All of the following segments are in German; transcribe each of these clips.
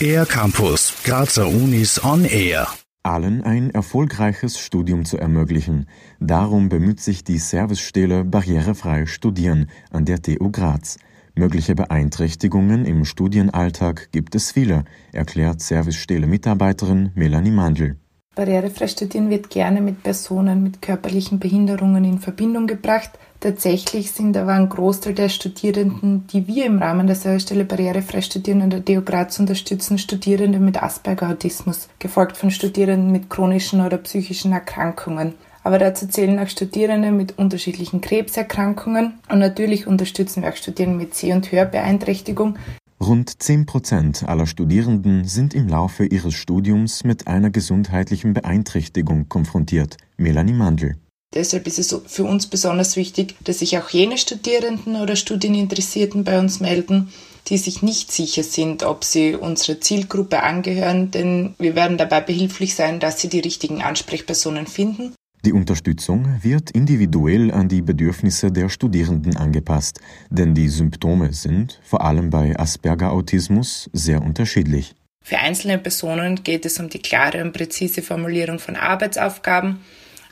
Air Campus, Grazer Unis on Air. Allen ein erfolgreiches Studium zu ermöglichen. Darum bemüht sich die Servicestelle Barrierefrei Studieren an der TU Graz. Mögliche Beeinträchtigungen im Studienalltag gibt es viele, erklärt Servicestelle-Mitarbeiterin Melanie Mandl. Barrierefrei Studieren wird gerne mit Personen mit körperlichen Behinderungen in Verbindung gebracht. Tatsächlich sind aber ein Großteil der Studierenden, die wir im Rahmen der Servicestelle Barrierefrei Studieren an der DO Graz unterstützen, Studierende mit Asperger-Autismus, gefolgt von Studierenden mit chronischen oder psychischen Erkrankungen. Aber dazu zählen auch Studierende mit unterschiedlichen Krebserkrankungen und natürlich unterstützen wir auch Studierende mit Seh- und Hörbeeinträchtigung, Rund 10 Prozent aller Studierenden sind im Laufe ihres Studiums mit einer gesundheitlichen Beeinträchtigung konfrontiert. Melanie Mandl. Deshalb ist es für uns besonders wichtig, dass sich auch jene Studierenden oder Studieninteressierten bei uns melden, die sich nicht sicher sind, ob sie unserer Zielgruppe angehören, denn wir werden dabei behilflich sein, dass sie die richtigen Ansprechpersonen finden die Unterstützung wird individuell an die Bedürfnisse der Studierenden angepasst, denn die Symptome sind, vor allem bei Asperger-Autismus, sehr unterschiedlich. Für einzelne Personen geht es um die klare und präzise Formulierung von Arbeitsaufgaben.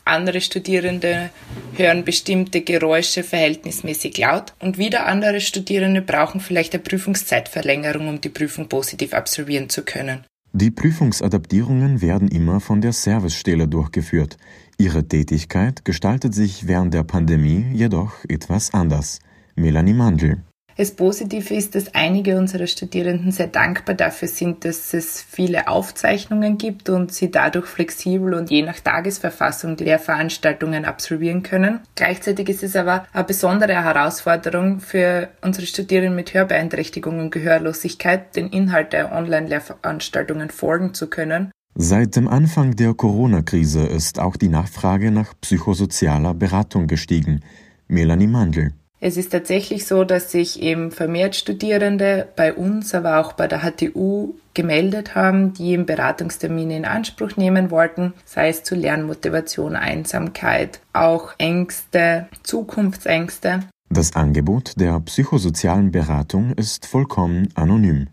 Andere Studierende hören bestimmte Geräusche verhältnismäßig laut und wieder andere Studierende brauchen vielleicht eine Prüfungszeitverlängerung, um die Prüfung positiv absolvieren zu können. Die Prüfungsadaptierungen werden immer von der Servicestelle durchgeführt. Ihre Tätigkeit gestaltet sich während der Pandemie jedoch etwas anders. Melanie Mandl. Das Positive ist, dass einige unserer Studierenden sehr dankbar dafür sind, dass es viele Aufzeichnungen gibt und sie dadurch flexibel und je nach Tagesverfassung die Lehrveranstaltungen absolvieren können. Gleichzeitig ist es aber eine besondere Herausforderung für unsere Studierenden mit Hörbeeinträchtigung und Gehörlosigkeit, den Inhalt der Online-Lehrveranstaltungen folgen zu können. Seit dem Anfang der Corona-Krise ist auch die Nachfrage nach psychosozialer Beratung gestiegen. Melanie Mandl. Es ist tatsächlich so, dass sich eben vermehrt Studierende bei uns, aber auch bei der HTU gemeldet haben, die eben Beratungstermine in Anspruch nehmen wollten, sei es zu Lernmotivation, Einsamkeit, auch Ängste, Zukunftsängste. Das Angebot der psychosozialen Beratung ist vollkommen anonym.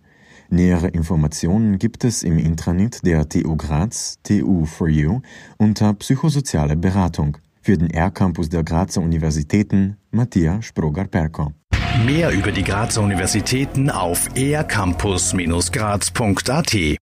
Nähere Informationen gibt es im Intranet der TU Graz, TU for You, unter psychosoziale Beratung. Für den R-Campus der Grazer Universitäten Mattia Sprogar-Perko. Mehr über die Grazer Universitäten auf ercampus-graz.at